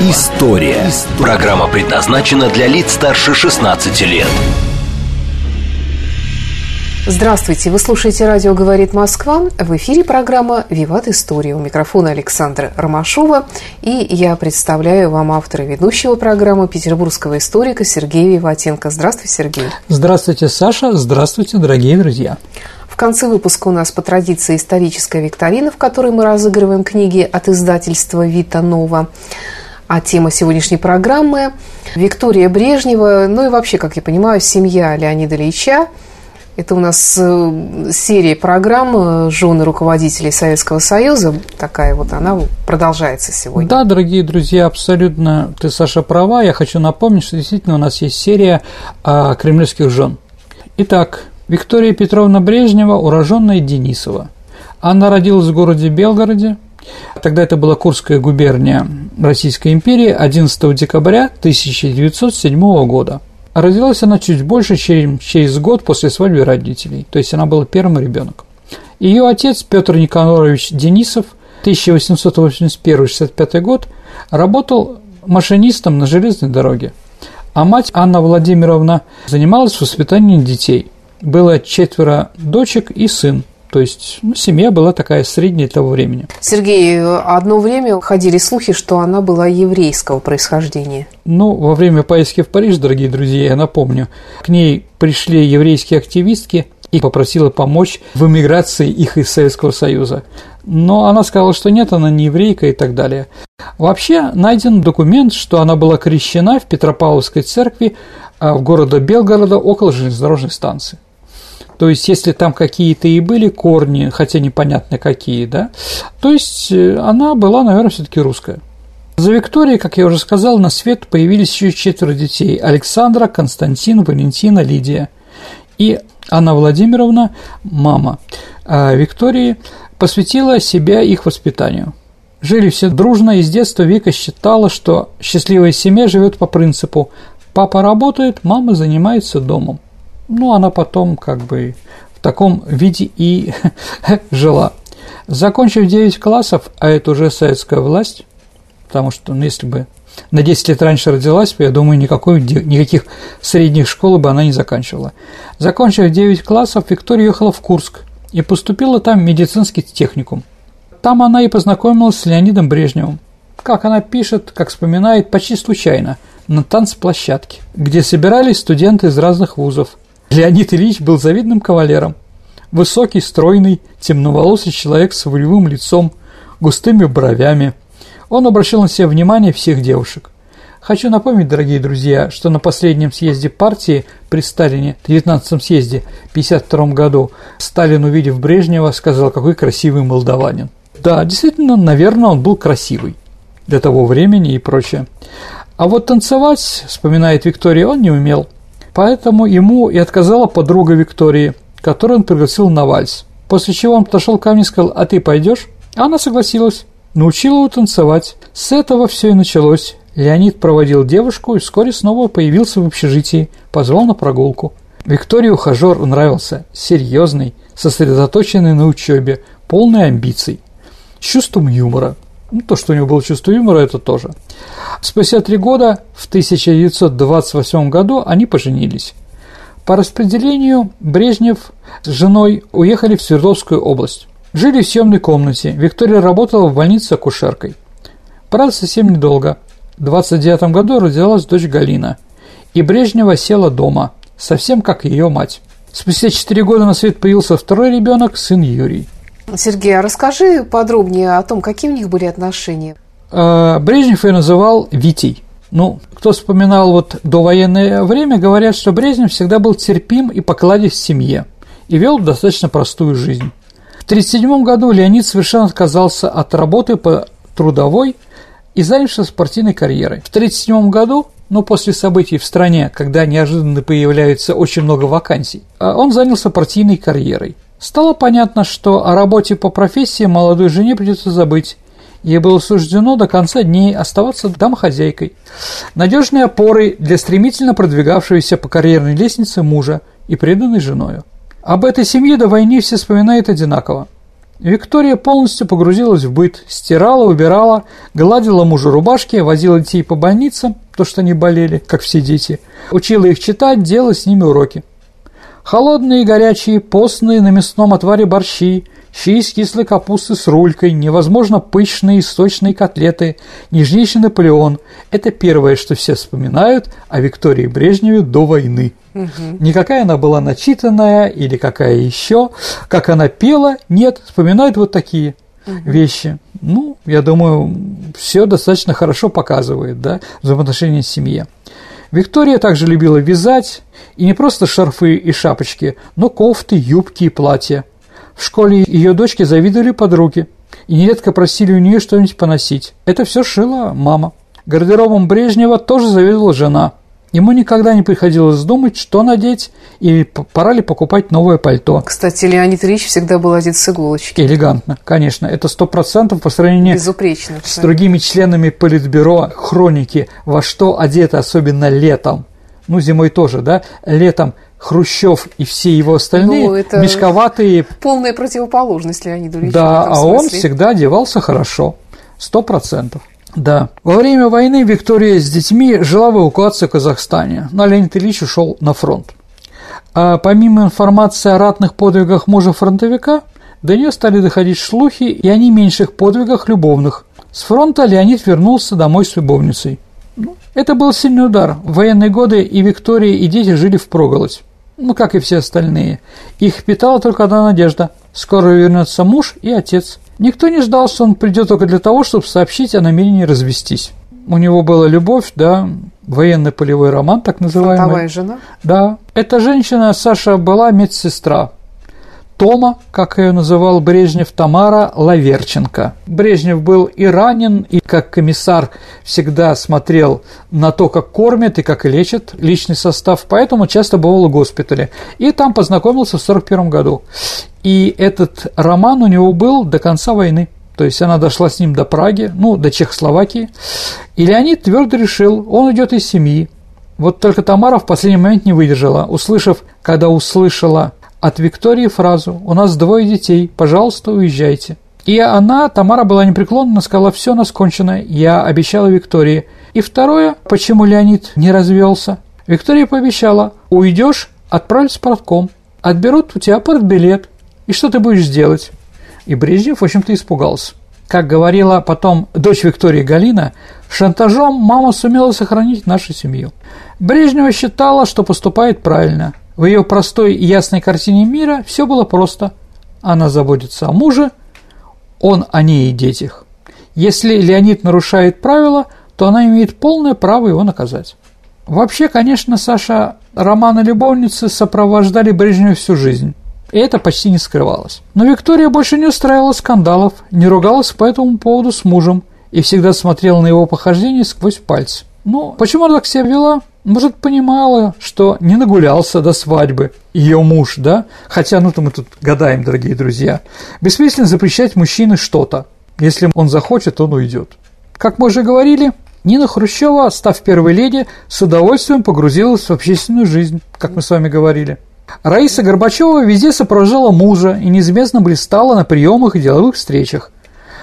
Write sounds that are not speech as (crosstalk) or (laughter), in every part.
История». Программа предназначена для лиц старше 16 лет. Здравствуйте, вы слушаете «Радио говорит Москва». В эфире программа «Виват История». У микрофона Александра Ромашова. И я представляю вам автора ведущего программы петербургского историка Сергея Виватенко. Здравствуйте, Сергей. Здравствуйте, Саша. Здравствуйте, дорогие друзья. В конце выпуска у нас по традиции историческая викторина, в которой мы разыгрываем книги от издательства «Вита Нова». А тема сегодняшней программы – Виктория Брежнева, ну и вообще, как я понимаю, семья Леонида Ильича – это у нас э, серия программ э, «Жены руководителей Советского Союза». Такая вот она продолжается сегодня. Да, дорогие друзья, абсолютно ты, Саша, права. Я хочу напомнить, что действительно у нас есть серия о кремлевских жен. Итак, Виктория Петровна Брежнева, уроженная Денисова. Она родилась в городе Белгороде. Тогда это была Курская губерния Российской империи 11 декабря 1907 года. Родилась она чуть больше, чем через год после свадьбы родителей, то есть она была первым ребенком. Ее отец Петр Никонорович Денисов 1881-65 год работал машинистом на железной дороге, а мать Анна Владимировна занималась воспитанием детей. Было четверо дочек и сын, то есть ну, семья была такая средняя того времени. Сергей, одно время ходили слухи, что она была еврейского происхождения. Ну, во время поездки в Париж, дорогие друзья, я напомню, к ней пришли еврейские активистки и попросила помочь в эмиграции их из Советского Союза. Но она сказала, что нет, она не еврейка и так далее. Вообще найден документ, что она была крещена в Петропавловской церкви а, в городе Белгорода около железнодорожной станции. То есть, если там какие-то и были корни, хотя непонятно какие, да, то есть э, она была, наверное, все-таки русская. За Викторией, как я уже сказал, на свет появились еще четверо детей – Александра, Константин, Валентина, Лидия. И Анна Владимировна, мама а Виктории, посвятила себя их воспитанию. Жили все дружно, и с детства Вика считала, что счастливая семья живет по принципу «папа работает, мама занимается домом». Ну, она потом как бы в таком виде и (laughs) жила. Закончив 9 классов, а это уже советская власть, потому что, ну, если бы на 10 лет раньше родилась, я думаю, никакой, никаких средних школ бы она не заканчивала. Закончив 9 классов, Виктория ехала в Курск и поступила там в медицинский техникум. Там она и познакомилась с Леонидом Брежневым. Как она пишет, как вспоминает, почти случайно, на танцплощадке, где собирались студенты из разных вузов – Леонид Ильич был завидным кавалером. Высокий, стройный, темноволосый человек с волевым лицом, густыми бровями. Он обращал на себя внимание всех девушек. Хочу напомнить, дорогие друзья, что на последнем съезде партии при Сталине, 19 съезде, 1952 году, Сталин, увидев Брежнева, сказал, какой красивый молдаванин. Да, действительно, наверное, он был красивый для того времени и прочее. А вот танцевать, вспоминает Виктория, он не умел – Поэтому ему и отказала подруга Виктории, которую он пригласил на вальс. После чего он подошел ко мне и сказал, а ты пойдешь? Она согласилась, научила его танцевать. С этого все и началось. Леонид проводил девушку и вскоре снова появился в общежитии, позвал на прогулку. Виктории ухажер нравился, серьезный, сосредоточенный на учебе, полный амбиций, чувством юмора. Ну, то, что у него было чувство юмора, это тоже. Спустя три года, в 1928 году, они поженились. По распределению Брежнев с женой уехали в Свердловскую область. Жили в съемной комнате. Виктория работала в больнице акушеркой. Правда, совсем недолго. В 29 году родилась дочь Галина. И Брежнева села дома, совсем как ее мать. Спустя 4 года на свет появился второй ребенок, сын Юрий. Сергей, а расскажи подробнее о том, какие у них были отношения. А, Брежнев ее называл Витей. Ну, кто вспоминал вот довоенное время, говорят, что Брежнев всегда был терпим и покладив в семье и вел достаточно простую жизнь. В 1937 году Леонид совершенно отказался от работы по трудовой и занялся спортивной карьерой. В 1937 году но после событий в стране, когда неожиданно появляется очень много вакансий, а он занялся партийной карьерой. Стало понятно, что о работе по профессии молодой жене придется забыть. Ей было суждено до конца дней оставаться домохозяйкой, надежной опорой для стремительно продвигавшегося по карьерной лестнице мужа и преданной женою. Об этой семье до войны все вспоминают одинаково. Виктория полностью погрузилась в быт, стирала, убирала, гладила мужу рубашки, возила детей по больницам, то, что они болели, как все дети, учила их читать, делать с ними уроки. Холодные и горячие, постные на мясном отваре борщи, щи из кислой капусты с рулькой, невозможно пышные сочные котлеты, нежнейший Наполеон – это первое, что все вспоминают о Виктории Брежневе до войны. Угу. Никакая она была начитанная или какая еще, как она пела, нет, вспоминают вот такие угу. вещи. Ну, я думаю, все достаточно хорошо показывает, да, взаимоотношения с семьей. Виктория также любила вязать, и не просто шарфы и шапочки, но кофты, юбки и платья. В школе ее дочки завидовали подруги и нередко просили у нее что-нибудь поносить. Это все шила мама. Гардеробом Брежнева тоже завидовала жена – Ему никогда не приходилось думать, что надеть и пора ли покупать новое пальто. Кстати, Леонид Ильич всегда был одет с иголочки. Элегантно, конечно. Это сто процентов по сравнению Безупречно, с другими членами Политбюро хроники, во что одеты, особенно летом. Ну, зимой тоже, да? Летом Хрущев и все его остальные ну, это мешковатые. Полная противоположность Леониду Ильичу. Да, а он всегда одевался хорошо, сто процентов. Да. Во время войны Виктория с детьми жила в эвакуации в Казахстане, но Леонид Ильич ушел на фронт. А помимо информации о ратных подвигах мужа-фронтовика, до нее стали доходить слухи и о не меньших подвигах любовных. С фронта Леонид вернулся домой с любовницей. Ну, это был сильный удар. В военные годы и Виктория, и дети жили в проголодь. Ну, как и все остальные. Их питала только одна надежда. Скоро вернется муж и отец. Никто не ждал, что он придет только для того, чтобы сообщить о намерении развестись. У него была любовь, да, военный полевой роман, так называемый. Фронтовая жена? Да. Эта женщина, Саша, была медсестра. Тома, как ее называл Брежнев, Тамара Лаверченко. Брежнев был и ранен, и как комиссар всегда смотрел на то, как кормят и как лечат личный состав, поэтому часто бывал в госпитале. И там познакомился в 1941 году. И этот роман у него был до конца войны. То есть она дошла с ним до Праги, ну, до Чехословакии. И Леонид твердо решил, он идет из семьи. Вот только Тамара в последний момент не выдержала, услышав, когда услышала от Виктории фразу «У нас двое детей, пожалуйста, уезжайте». И она, Тамара была непреклонна, сказала «Все, нас кончено, я обещала Виктории». И второе, почему Леонид не развелся. Виктория пообещала «Уйдешь, отправлюсь в партком, отберут у тебя партбилет, и что ты будешь делать?» И Брежнев, в общем-то, испугался. Как говорила потом дочь Виктории Галина, шантажом мама сумела сохранить нашу семью. Брежнева считала, что поступает правильно – в ее простой и ясной картине мира все было просто. Она заботится о муже, он о ней и детях. Если Леонид нарушает правила, то она имеет полное право его наказать. Вообще, конечно, Саша, романы любовницы сопровождали Брежнева всю жизнь. И это почти не скрывалось. Но Виктория больше не устраивала скандалов, не ругалась по этому поводу с мужем и всегда смотрела на его похождения сквозь пальцы. Ну, почему она так себя вела? Может, понимала, что не нагулялся до свадьбы ее муж, да? Хотя, ну-то мы тут гадаем, дорогие друзья. Бессмысленно запрещать мужчине что-то. Если он захочет, он уйдет. Как мы уже говорили, Нина Хрущева, став первой леди, с удовольствием погрузилась в общественную жизнь, как мы с вами говорили. Раиса Горбачева везде сопровождала мужа и неизменно блистала на приемах и деловых встречах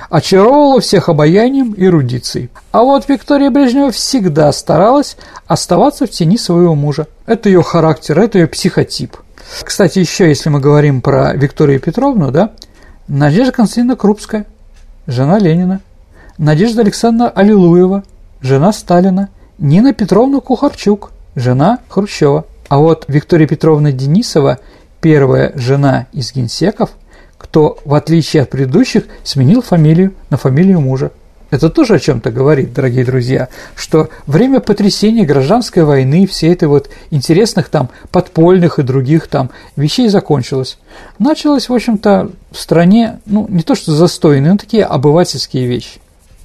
очаровывала всех обаянием и рудицей. А вот Виктория Брежнева всегда старалась оставаться в тени своего мужа. Это ее характер, это ее психотип. Кстати, еще если мы говорим про Викторию Петровну, да, Надежда Константиновна Крупская, жена Ленина, Надежда Александровна Аллилуева, жена Сталина, Нина Петровна Кухарчук, жена Хрущева. А вот Виктория Петровна Денисова, первая жена из генсеков – кто, в отличие от предыдущих, сменил фамилию на фамилию мужа. Это тоже о чем-то говорит, дорогие друзья, что время потрясения гражданской войны, все это вот интересных там подпольных и других там вещей закончилось. Началось, в общем-то, в стране, ну, не то что застойные, но такие обывательские вещи.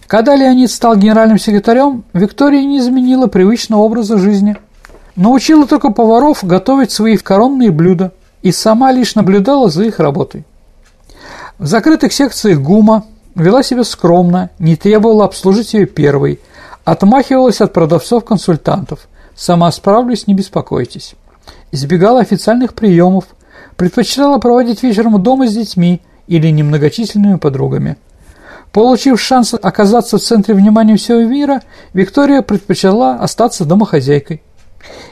Когда Леонид стал генеральным секретарем, Виктория не изменила привычного образа жизни. Научила только поваров готовить свои коронные блюда и сама лишь наблюдала за их работой. В закрытых секциях ГУМа вела себя скромно, не требовала обслужить ее первой, отмахивалась от продавцов-консультантов. Сама справлюсь, не беспокойтесь. Избегала официальных приемов, предпочитала проводить вечером дома с детьми или немногочисленными подругами – Получив шанс оказаться в центре внимания всего мира, Виктория предпочла остаться домохозяйкой.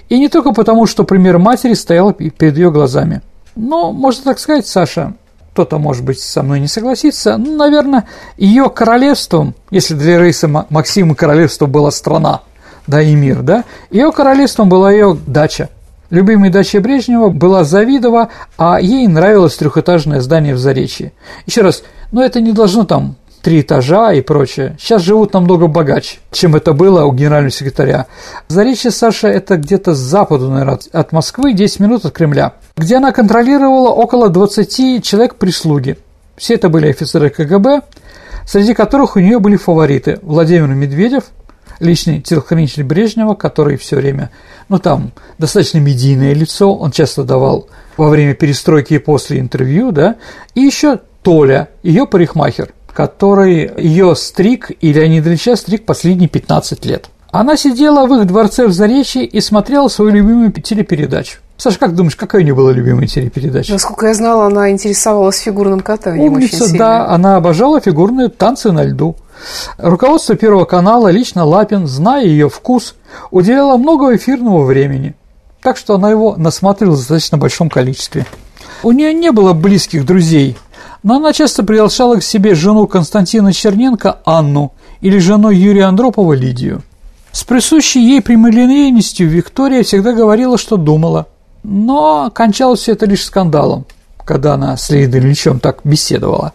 И не только потому, что пример матери стоял перед ее глазами. Но, можно так сказать, Саша, кто-то, может быть, со мной не согласится, ну, наверное, ее королевством, если для Рейса Максима королевство была страна, да, и мир, да, ее королевством была ее дача. Любимой дачей Брежнева была Завидова, а ей нравилось трехэтажное здание в Заречье. Еще раз, но это не должно там три этажа и прочее, сейчас живут намного богаче, чем это было у генерального секретаря. Заречье Саша – это где-то с западу, наверное, от Москвы, 10 минут от Кремля, где она контролировала около 20 человек прислуги. Все это были офицеры КГБ, среди которых у нее были фавориты – Владимир Медведев, личный телохранитель Брежнева, который все время, ну там, достаточно медийное лицо, он часто давал во время перестройки и после интервью, да, и еще Толя, ее парикмахер который ее стриг, и Леонид Ильича стриг последние 15 лет. Она сидела в их дворце в Заречье и смотрела свою любимую телепередачу. Саша, как думаешь, какая у нее была любимая телепередача? Насколько я знала, она интересовалась фигурным катанием Умница, очень сильно. да, она обожала фигурные танцы на льду. Руководство Первого канала, лично Лапин, зная ее вкус, уделяло много эфирного времени, так что она его насмотрела в достаточно большом количестве. У нее не было близких друзей, но она часто приглашала к себе жену Константина Черненко Анну или жену Юрия Андропова Лидию. С присущей ей прямолинейностью Виктория всегда говорила, что думала, но кончалось все это лишь скандалом, когда она с Леонидом Ильичем так беседовала.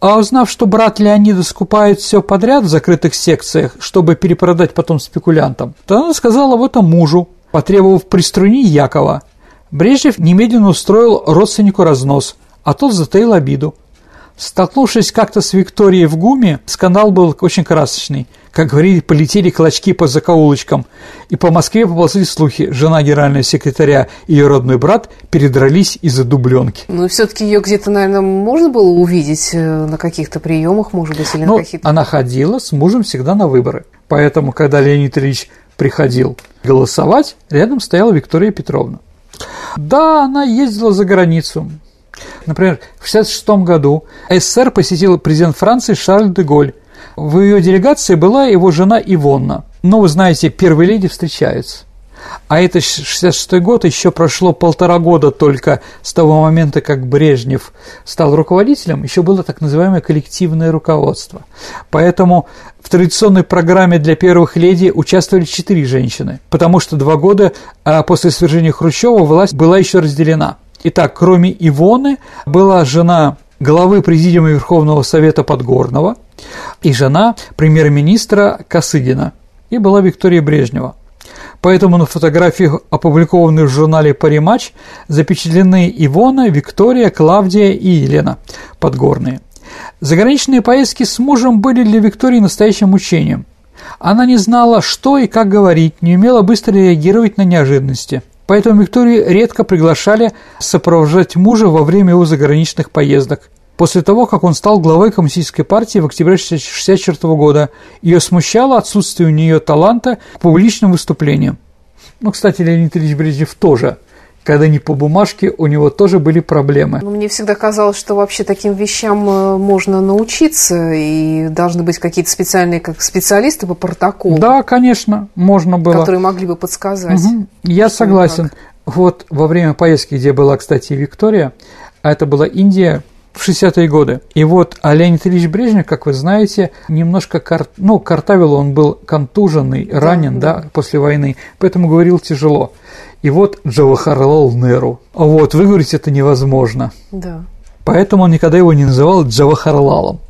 А узнав, что брат Леонида скупает все подряд в закрытых секциях, чтобы перепродать потом спекулянтам, то она сказала об этом мужу, потребовав приструнить Якова. Брежнев немедленно устроил родственнику разнос – а тот затаил обиду. Столкнувшись как-то с Викторией в ГУМе, скандал был очень красочный. Как говорили, полетели клочки по закоулочкам, и по Москве поползли слухи. Жена генерального секретаря и ее родной брат передрались из-за дубленки. Ну, все-таки ее где-то, наверное, можно было увидеть э, на каких-то приемах, может быть, или ну, на каких-то... она ходила с мужем всегда на выборы. Поэтому, когда Леонид Ильич приходил голосовать, рядом стояла Виктория Петровна. Да, она ездила за границу, Например, в 1966 году СССР посетил президент Франции Шарль де Голь. В ее делегации была его жена Ивонна. Но вы знаете, первые леди встречаются. А это 66 год, еще прошло полтора года только с того момента, как Брежнев стал руководителем, еще было так называемое коллективное руководство. Поэтому в традиционной программе для первых леди участвовали четыре женщины, потому что два года а, после свержения Хрущева власть была еще разделена. Итак, кроме Ивоны была жена главы Президиума Верховного Совета Подгорного и жена премьер-министра Косыгина, и была Виктория Брежнева. Поэтому на фотографиях, опубликованных в журнале «Паримач», запечатлены Ивона, Виктория, Клавдия и Елена Подгорные. Заграничные поездки с мужем были для Виктории настоящим мучением. Она не знала, что и как говорить, не умела быстро реагировать на неожиданности – Поэтому Викторию редко приглашали сопровождать мужа во время его заграничных поездок. После того, как он стал главой коммунистической партии в октябре 1964 года, ее смущало отсутствие у нее таланта к публичным выступлениям. Ну, кстати, Леонид Ильич Брежнев тоже когда не по бумажке, у него тоже были проблемы. Ну, мне всегда казалось, что вообще таким вещам э, можно научиться, и должны быть какие-то специальные как специалисты по протоколу. Да, конечно, можно было. Которые могли бы подсказать. Угу. Я согласен. Вот во время поездки, где была, кстати, Виктория, а это была Индия, в 60-е годы. И вот а Леонид Ильич Брежнев, как вы знаете, немножко кар... ну, картавил, он был контуженный, ранен, да, да, после войны, поэтому говорил тяжело. И вот Джавахарлал Неру. Вот, выговорить это невозможно. Да. Поэтому он никогда его не называл Джавахарлалом.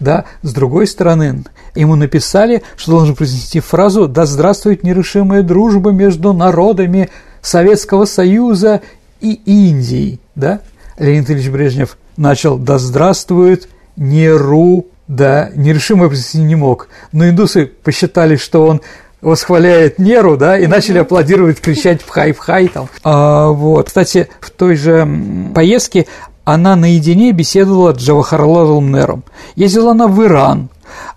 Да, с другой стороны, ему написали, что должен произнести фразу «Да здравствует нерешимая дружба между народами Советского Союза и Индией», да? Леонид Ильич Брежнев начал «Да здравствует Неру Да, нерешимо не мог. Но индусы посчитали, что он восхваляет Неру, да, и начали аплодировать, кричать в хай в хай там. А, вот. Кстати, в той же поездке она наедине беседовала с Джавахарлалом Нером. Ездила она в Иран,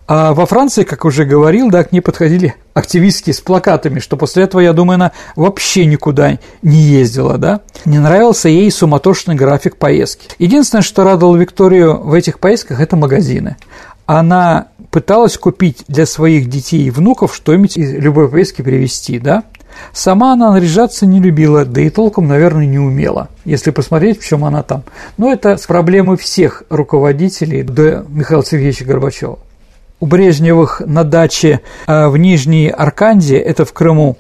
а во Франции, как уже говорил, да, к ней подходили активистки с плакатами, что после этого, я думаю, она вообще никуда не ездила, да. Не нравился ей суматошный график поездки. Единственное, что радовало Викторию в этих поездках, это магазины. Она пыталась купить для своих детей и внуков что-нибудь из любой поездки привезти, да. Сама она наряжаться не любила, да и толком, наверное, не умела, если посмотреть, в чем она там. Но это с проблемой всех руководителей до Михаила Сергеевича Горбачева у Брежневых на даче э, в Нижней Арканде, это в Крыму,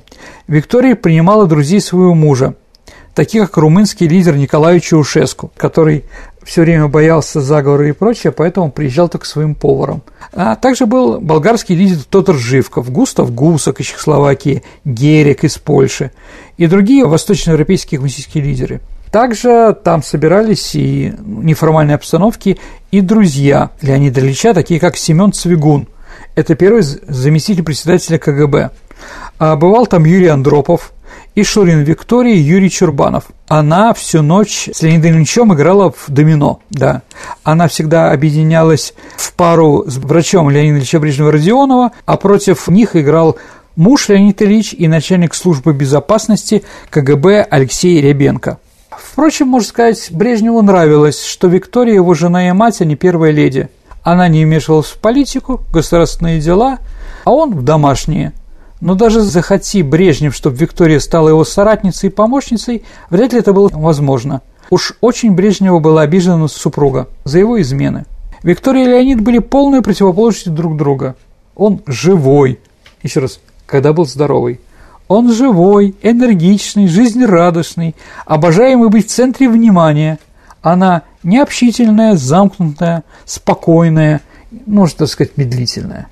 Виктория принимала друзей своего мужа, таких как румынский лидер Николай Чаушеску, который все время боялся заговора и прочее, поэтому приезжал только своим поваром. А также был болгарский лидер Тотар Живков, Густав Гусак из Чехословакии, Герик из Польши и другие восточноевропейские коммунистические лидеры – также там собирались и неформальной обстановки и друзья Леонида Ильича, такие как Семен Цвигун. Это первый заместитель председателя КГБ. А бывал там Юрий Андропов и Шурин Виктория Юрий Чурбанов. Она всю ночь с Леонидом Ильичем играла в домино, да. Она всегда объединялась в пару с врачом Леонида Ильича Брежнева-Родионова, а против них играл муж Леонид Ильич и начальник службы безопасности КГБ Алексей Ребенко. Впрочем, можно сказать, Брежневу нравилось, что Виктория его жена и мать, а не первая леди. Она не вмешивалась в политику, государственные дела, а он в домашние. Но даже захоти Брежнев, чтобы Виктория стала его соратницей и помощницей, вряд ли это было возможно. Уж очень Брежневу была обижена на супруга за его измены. Виктория и Леонид были полной противоположностью друг друга. Он живой. Еще раз, когда был здоровый. Он живой, энергичный, жизнерадостный, обожаемый быть в центре внимания. Она необщительная, замкнутая, спокойная, можно так сказать, медлительная.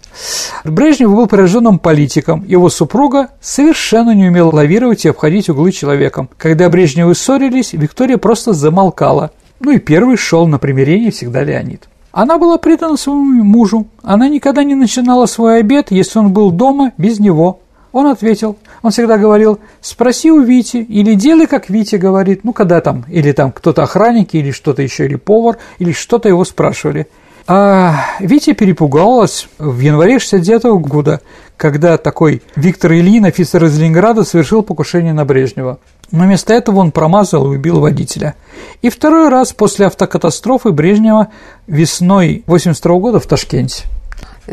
Брежнев был пораженным политиком, его супруга совершенно не умела лавировать и обходить углы человеком. Когда Брежневы ссорились, Виктория просто замолкала. Ну и первый шел на примирение всегда Леонид. Она была предана своему мужу. Она никогда не начинала свой обед, если он был дома, без него. Он ответил, он всегда говорил, спроси у Вити, или делай, как Витя говорит, ну, когда там, или там кто-то охранники, или что-то еще, или повар, или что-то его спрашивали. А Витя перепугалась в январе 69 -го года, когда такой Виктор Ильин, офицер из Ленинграда, совершил покушение на Брежнева. Но вместо этого он промазал и убил водителя. И второй раз после автокатастрофы Брежнева весной 82 года в Ташкенте.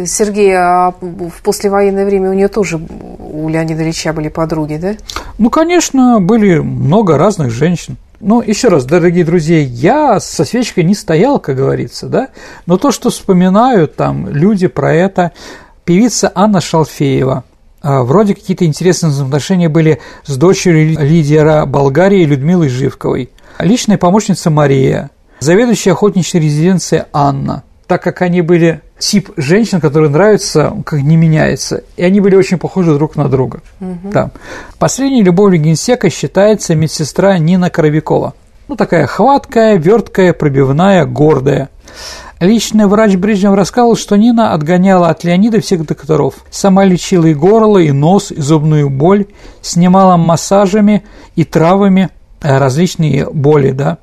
Сергей, а в послевоенное время у нее тоже, у Леонида Ильича были подруги, да? Ну, конечно, были много разных женщин. Но еще раз, дорогие друзья, я со свечкой не стоял, как говорится, да, но то, что вспоминают там люди про это, певица Анна Шалфеева, а, вроде какие-то интересные отношения были с дочерью лидера Болгарии Людмилой Живковой, личная помощница Мария, заведующая охотничьей резиденцией Анна – так как они были тип женщин, которые нравятся, как не меняется, и они были очень похожи друг на друга. Угу. Да. Последней любовью генсека считается медсестра Нина Коровикова. Ну, такая хваткая, верткая, пробивная, гордая. Личный врач Брежнев рассказал, что Нина отгоняла от Леонида всех докторов. Сама лечила и горло, и нос, и зубную боль, снимала массажами и травами э, различные боли, да.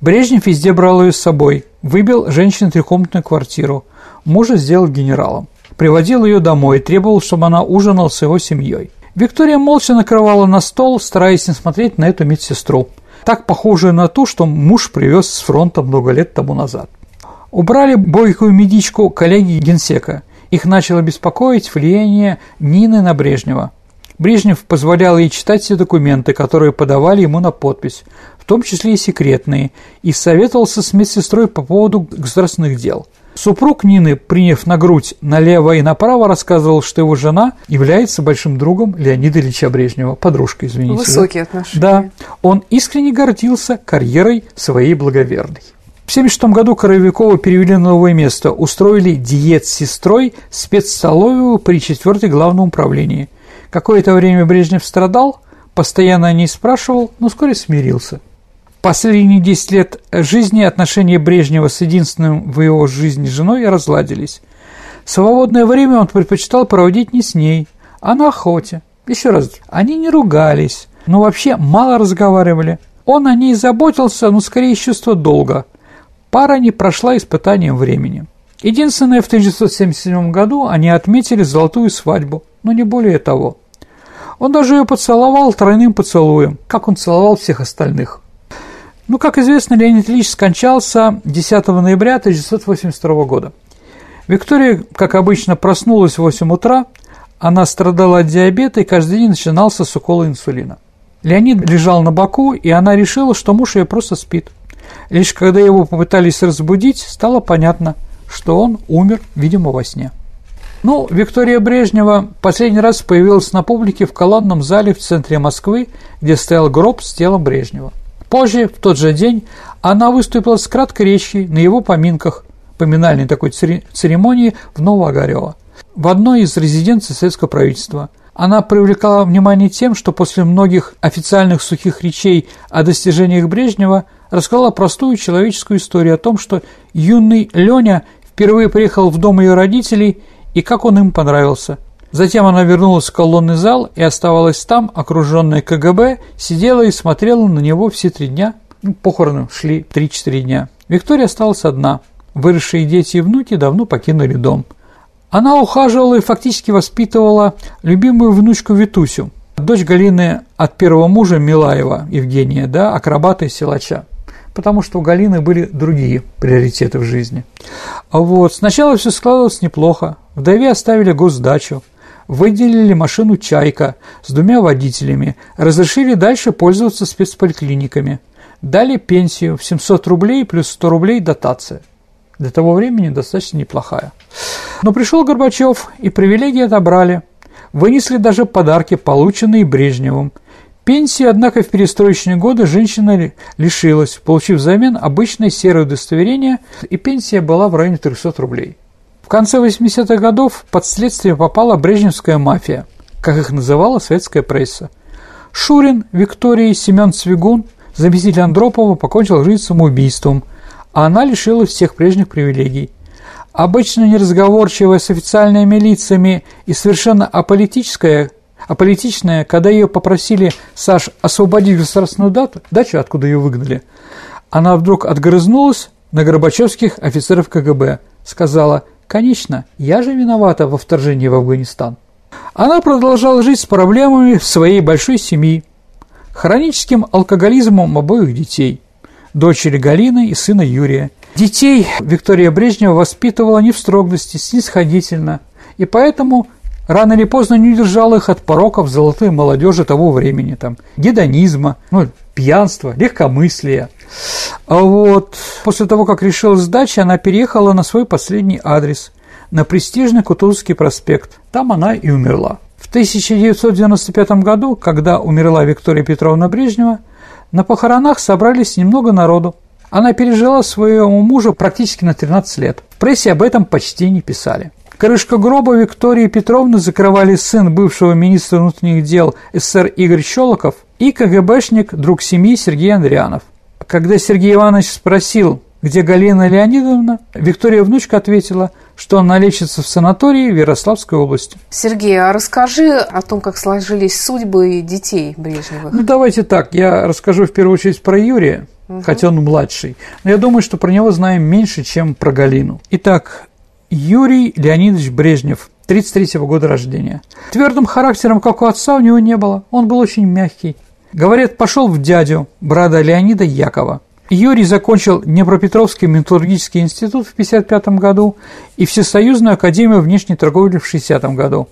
Брежнев везде брал ее с собой, выбил женщине трехкомнатную квартиру, мужа сделал генералом, приводил ее домой и требовал, чтобы она ужинала с его семьей. Виктория молча накрывала на стол, стараясь не смотреть на эту медсестру, так похожую на ту, что муж привез с фронта много лет тому назад. Убрали бойкую медичку коллеги генсека. Их начало беспокоить влияние Нины на Брежнева. Брежнев позволял ей читать все документы, которые подавали ему на подпись, в том числе и секретные, и советовался с медсестрой по поводу государственных дел. Супруг Нины, приняв на грудь налево и направо, рассказывал, что его жена является большим другом Леонида Ильича Брежнева, подружкой, извините. Высокие да? отношения. Да, он искренне гордился карьерой своей благоверной. В 1976 году Коровикова перевели на новое место, устроили диет с сестрой спецстоловую при 4 главном управлении – Какое-то время Брежнев страдал, постоянно о ней спрашивал, но вскоре смирился. Последние 10 лет жизни отношения Брежнева с единственным в его жизни женой разладились. Свободное время он предпочитал проводить не с ней, а на охоте. Еще раз, они не ругались, но вообще мало разговаривали. Он о ней заботился, но скорее из чувства долга. Пара не прошла испытанием времени. Единственное, в 1977 году они отметили золотую свадьбу, но не более того. Он даже ее поцеловал тройным поцелуем, как он целовал всех остальных. Ну, как известно, Леонид Ильич скончался 10 ноября 1982 года. Виктория, как обычно, проснулась в 8 утра, она страдала от диабета и каждый день начинался с укола инсулина. Леонид лежал на боку, и она решила, что муж ее просто спит. Лишь когда его попытались разбудить, стало понятно, что он умер, видимо, во сне. Ну, Виктория Брежнева последний раз появилась на публике в колонном зале в центре Москвы, где стоял гроб с телом Брежнева. Позже, в тот же день, она выступила с краткой речью на его поминках, поминальной такой церемонии в Новоогарево, в одной из резиденций советского правительства. Она привлекала внимание тем, что после многих официальных сухих речей о достижениях Брежнева рассказала простую человеческую историю о том, что юный Леня впервые приехал в дом ее родителей и как он им понравился. Затем она вернулась в колонный зал и оставалась там, окруженная КГБ, сидела и смотрела на него все три дня. Ну, похороны шли 3-4 дня. Виктория осталась одна. Выросшие дети и внуки давно покинули дом. Она ухаживала и фактически воспитывала любимую внучку Витусю, дочь Галины от первого мужа Милаева Евгения, да, акробата и силача потому что у Галины были другие приоритеты в жизни. Вот сначала все складывалось неплохо. Вдове оставили госдачу, выделили машину «Чайка» с двумя водителями, разрешили дальше пользоваться спецполиклиниками, дали пенсию в 700 рублей плюс 100 рублей дотация. Для того времени достаточно неплохая. Но пришел Горбачев, и привилегии отобрали. Вынесли даже подарки, полученные Брежневым – Пенсии, однако, в перестроечные годы женщина лишилась, получив взамен обычное серое удостоверение, и пенсия была в районе 300 рублей. Конце 80-х годов под следствие попала брежневская мафия, как их называла советская пресса. Шурин, Виктория, Семен Цвигун, заместитель Андропова, покончил жизнь самоубийством, а она лишилась всех прежних привилегий. Обычно неразговорчивая с официальными лицами и совершенно аполитическая – а политичная, когда ее попросили, Саш, освободить государственную дату, дачу, откуда ее выгнали, она вдруг отгрызнулась на Горбачевских офицеров КГБ, сказала, «Конечно, я же виновата во вторжении в Афганистан». Она продолжала жить с проблемами своей большой семьи, хроническим алкоголизмом обоих детей, дочери Галины и сына Юрия. Детей Виктория Брежнева воспитывала не в строгости, снисходительно, и поэтому рано или поздно не удержал их от пороков золотой молодежи того времени, там, гедонизма, ну, пьянства, легкомыслия. А вот после того, как решила сдачи, она переехала на свой последний адрес, на престижный Кутузовский проспект. Там она и умерла. В 1995 году, когда умерла Виктория Петровна Брежнева, на похоронах собрались немного народу. Она пережила своему мужу практически на 13 лет. В прессе об этом почти не писали. Крышка гроба Виктории Петровны закрывали сын бывшего министра внутренних дел СССР Игорь Щелоков и КГБшник, друг семьи Сергей Андрианов. Когда Сергей Иванович спросил, где Галина Леонидовна, Виктория внучка ответила, что она лечится в санатории в Ярославской области. Сергей, а расскажи о том, как сложились судьбы детей Брежневых. Ну, давайте так, я расскажу в первую очередь про Юрия, угу. хотя он младший. Но я думаю, что про него знаем меньше, чем про Галину. Итак, Юрий Леонидович Брежнев, 33 -го года рождения. Твердым характером, как у отца, у него не было. Он был очень мягкий. Говорят, пошел в дядю, брата Леонида Якова. Юрий закончил Днепропетровский металлургический институт в 1955 году и Всесоюзную академию внешней торговли в 1960 году.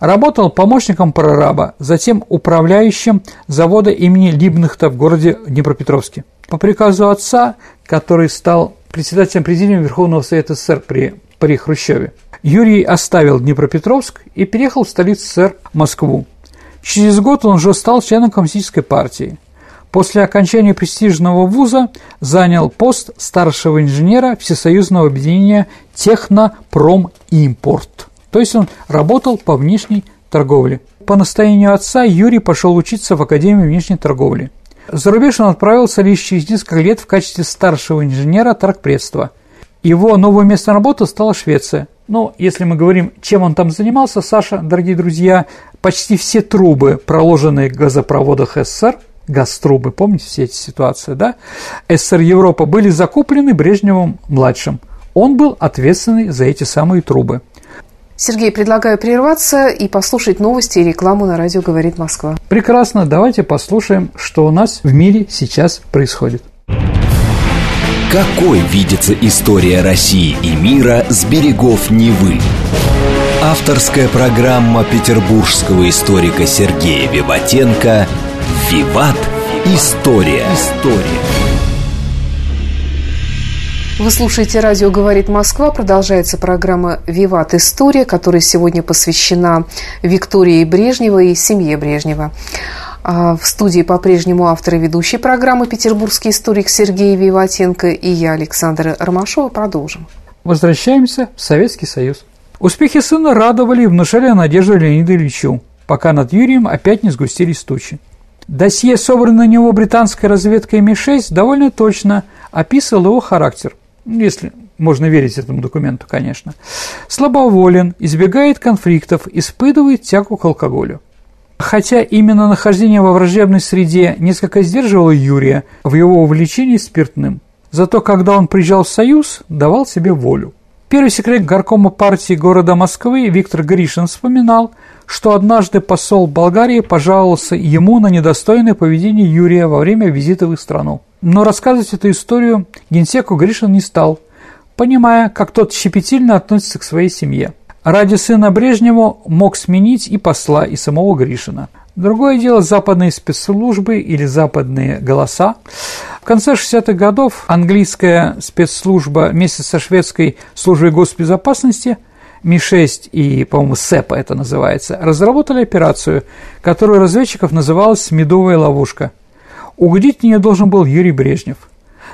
Работал помощником прораба, затем управляющим завода имени Либнахта в городе Днепропетровске. По приказу отца, который стал председателем президиума Верховного Совета СССР при при Хрущеве. Юрий оставил Днепропетровск и переехал в столицу СССР Москву. Через год он уже стал членом коммунистической партии. После окончания престижного вуза занял пост старшего инженера Всесоюзного объединения «Технопромимпорт». То есть он работал по внешней торговле. По настоянию отца Юрий пошел учиться в Академию внешней торговли. За рубеж он отправился лишь через несколько лет в качестве старшего инженера торгпредства. Его новое место работы стала Швеция. Но если мы говорим, чем он там занимался, Саша, дорогие друзья, почти все трубы, проложенные в газопроводах СССР, газ-трубы, помните все эти ситуации, да, СССР Европа были закуплены Брежневым-младшим. Он был ответственный за эти самые трубы. Сергей, предлагаю прерваться и послушать новости и рекламу на радио «Говорит Москва». Прекрасно, давайте послушаем, что у нас в мире сейчас происходит. Какой видится история России и мира с берегов Невы? Авторская программа петербургского историка Сергея Виватенко «Виват. История». История. Вы слушаете «Радио говорит Москва». Продолжается программа «Виват. История», которая сегодня посвящена Виктории Брежневой и семье Брежнева. А в студии по-прежнему автор и ведущий программы «Петербургский историк» Сергей Виватенко и я, Александра Ромашова. Продолжим. Возвращаемся в Советский Союз. Успехи сына радовали и внушали надежду Леониду Ильичу, пока над Юрием опять не сгустились тучи. Досье, собранное на него британской разведкой Ми-6, довольно точно описывал его характер – если можно верить этому документу, конечно, слабоволен, избегает конфликтов, испытывает тягу к алкоголю. Хотя именно нахождение во враждебной среде несколько сдерживало Юрия в его увлечении спиртным, зато когда он приезжал в Союз, давал себе волю. Первый секретарь горкома партии города Москвы Виктор Гришин вспоминал, что однажды посол Болгарии пожаловался ему на недостойное поведение Юрия во время визита в их страну. Но рассказывать эту историю генсеку Гришин не стал, понимая, как тот щепетильно относится к своей семье. Ради сына Брежневу мог сменить и посла, и самого Гришина. Другое дело западные спецслужбы или западные голоса. В конце 60-х годов английская спецслужба вместе со шведской службой госбезопасности Ми-6 и, по-моему, СЭПа это называется, разработали операцию, которую разведчиков называлась «Медовая ловушка». Угодить в нее должен был Юрий Брежнев.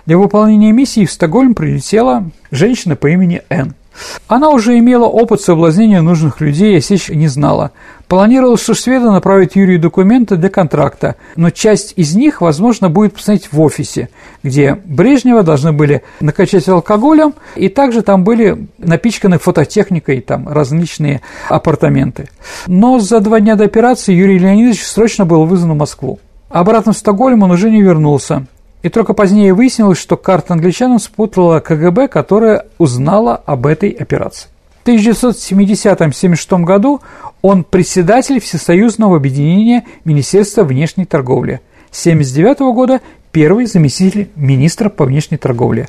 Для выполнения миссии в Стокгольм прилетела женщина по имени Н. Она уже имела опыт соблазнения нужных людей, а Сеч не знала. Планировалось, что шведы направят Юрию документы для контракта, но часть из них, возможно, будет посмотреть в офисе, где Брежнева должны были накачать алкоголем, и также там были напичканы фототехникой, там различные апартаменты. Но за два дня до операции Юрий Леонидович срочно был вызван в Москву. Обратно в Стокгольм он уже не вернулся. И только позднее выяснилось, что карта англичанам спутала КГБ, которая узнала об этой операции. В 1970-76 году он председатель Всесоюзного объединения Министерства внешней торговли. С 1979 года первый заместитель министра по внешней торговле,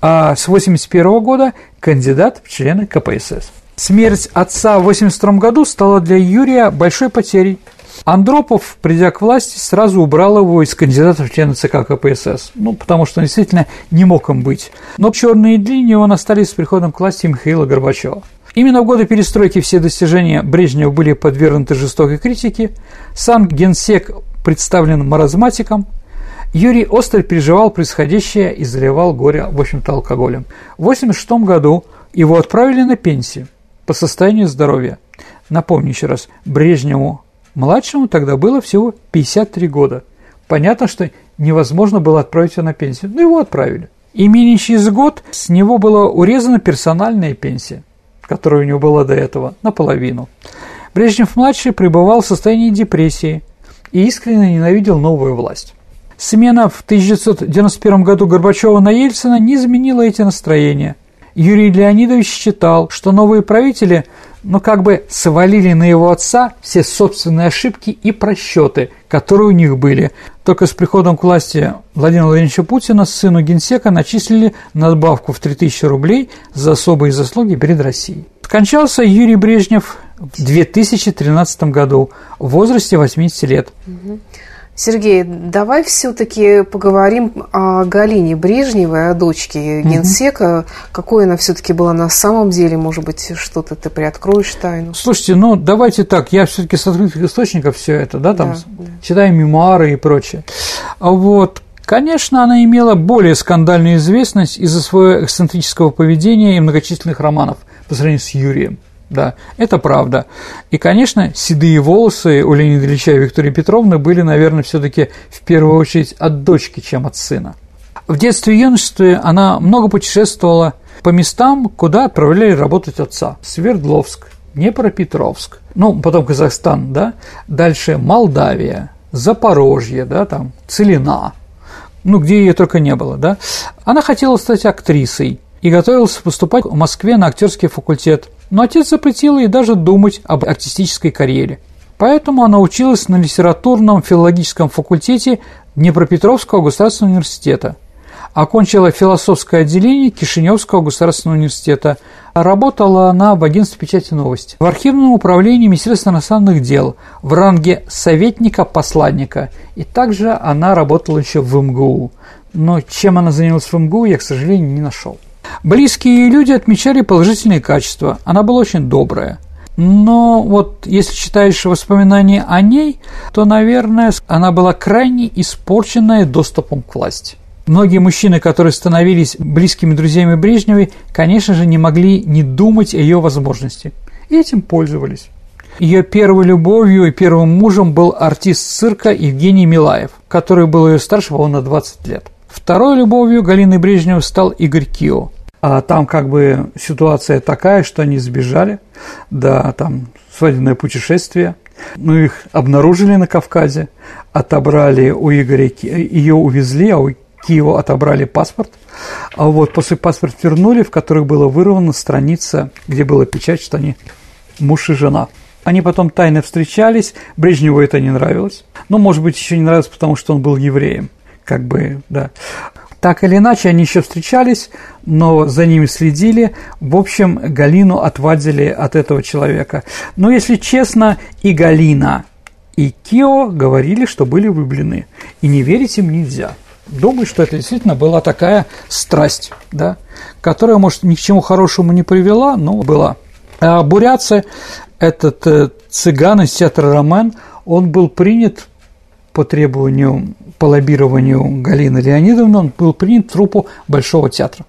а с 1981 года кандидат в члены КПСС. Смерть отца в 1982 году стала для Юрия большой потерей. Андропов, придя к власти, сразу убрал его из кандидатов в члены ЦК КПСС, ну, потому что он действительно не мог им быть. Но черные дни у него остались с приходом к власти Михаила Горбачева. Именно в годы перестройки все достижения Брежнева были подвергнуты жестокой критике, сам генсек представлен маразматиком, Юрий остро переживал происходящее и заливал горе, в общем-то, алкоголем. В 1986 году его отправили на пенсию по состоянию здоровья. Напомню еще раз, Брежневу Младшему тогда было всего 53 года. Понятно, что невозможно было отправить его на пенсию, но его отправили. И менее через год с него была урезана персональная пенсия, которая у него была до этого, наполовину. Брежнев-младший пребывал в состоянии депрессии и искренне ненавидел новую власть. Смена в 1991 году Горбачева на Ельцина не изменила эти настроения. Юрий Леонидович считал, что новые правители ну, как бы свалили на его отца все собственные ошибки и просчеты, которые у них были. Только с приходом к власти Владимира Владимировича Путина сыну генсека начислили надбавку в 3000 рублей за особые заслуги перед Россией. Скончался Юрий Брежнев в 2013 году в возрасте 80 лет. Угу. Сергей, давай все-таки поговорим о Галине Брежневой, о дочке генсека. Угу. Какой она все-таки была на самом деле? Может быть, что-то ты приоткроешь тайну? Слушайте, ну давайте так, я все-таки с открытых источников все это, да, там да, да. читаю мемуары и прочее. А вот Конечно, она имела более скандальную известность из-за своего эксцентрического поведения и многочисленных романов по сравнению с Юрием. Да, это правда. И, конечно, седые волосы у Леонида Ильича и Виктории Петровны были, наверное, все-таки в первую очередь от дочки, чем от сына. В детстве и юношестве она много путешествовала по местам, куда отправляли работать отца. Свердловск, Днепропетровск, ну, потом Казахстан, да, дальше Молдавия, Запорожье, да, там, Целина, ну, где ее только не было, да. Она хотела стать актрисой и готовилась поступать в Москве на актерский факультет, но отец запретил ей даже думать об артистической карьере. Поэтому она училась на литературном филологическом факультете Днепропетровского государственного университета – Окончила философское отделение Кишиневского государственного университета. Работала она в агентстве печати новости. В архивном управлении Министерства иностранных дел в ранге советника-посланника. И также она работала еще в МГУ. Но чем она занялась в МГУ, я, к сожалению, не нашел. Близкие люди отмечали положительные качества. Она была очень добрая. Но вот если читаешь воспоминания о ней, то, наверное, она была крайне испорченная доступом к власти. Многие мужчины, которые становились близкими друзьями Брежневой, конечно же, не могли не думать о ее возможности. И этим пользовались. Ее первой любовью и первым мужем был артист цирка Евгений Милаев, который был ее старше всего на 20 лет. Второй любовью Галины Брежневой стал Игорь Кио. А там как бы ситуация такая, что они сбежали, да, там свадебное путешествие, ну, их обнаружили на Кавказе, отобрали у Игоря, ее увезли, а у Киева отобрали паспорт, а вот после паспорт вернули, в которых была вырвана страница, где была печать, что они муж и жена. Они потом тайно встречались, Брежневу это не нравилось. Ну, может быть, еще не нравилось, потому что он был евреем. Как бы, да. Так или иначе, они еще встречались, но за ними следили. В общем, Галину отвадили от этого человека. Но, если честно, и Галина, и Кио говорили, что были влюблены. И не верить им нельзя думаю, что это действительно была такая страсть, да, которая, может, ни к чему хорошему не привела, но была. А бурятцы, этот э, цыган из театра «Ромен», он был принят по требованию, по лоббированию Галины Леонидовны, он был принят в труппу Большого театра.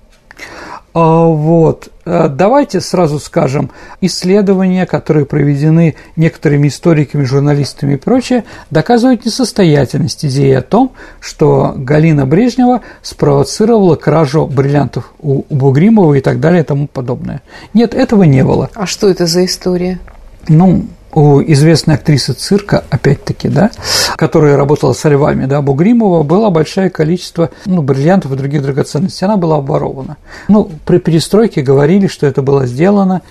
А, вот. А, давайте сразу скажем, исследования, которые проведены некоторыми историками, журналистами и прочее, доказывают несостоятельность идеи о том, что Галина Брежнева спровоцировала кражу бриллиантов у Бугримова и так далее и тому подобное. Нет, этого не было. А что это за история? Ну, у известной актрисы цирка, опять-таки, да, которая работала со львами, да, Бугримова, было большое количество ну, бриллиантов и других драгоценностей. Она была обворована. Ну, при перестройке говорили, что это было сделано,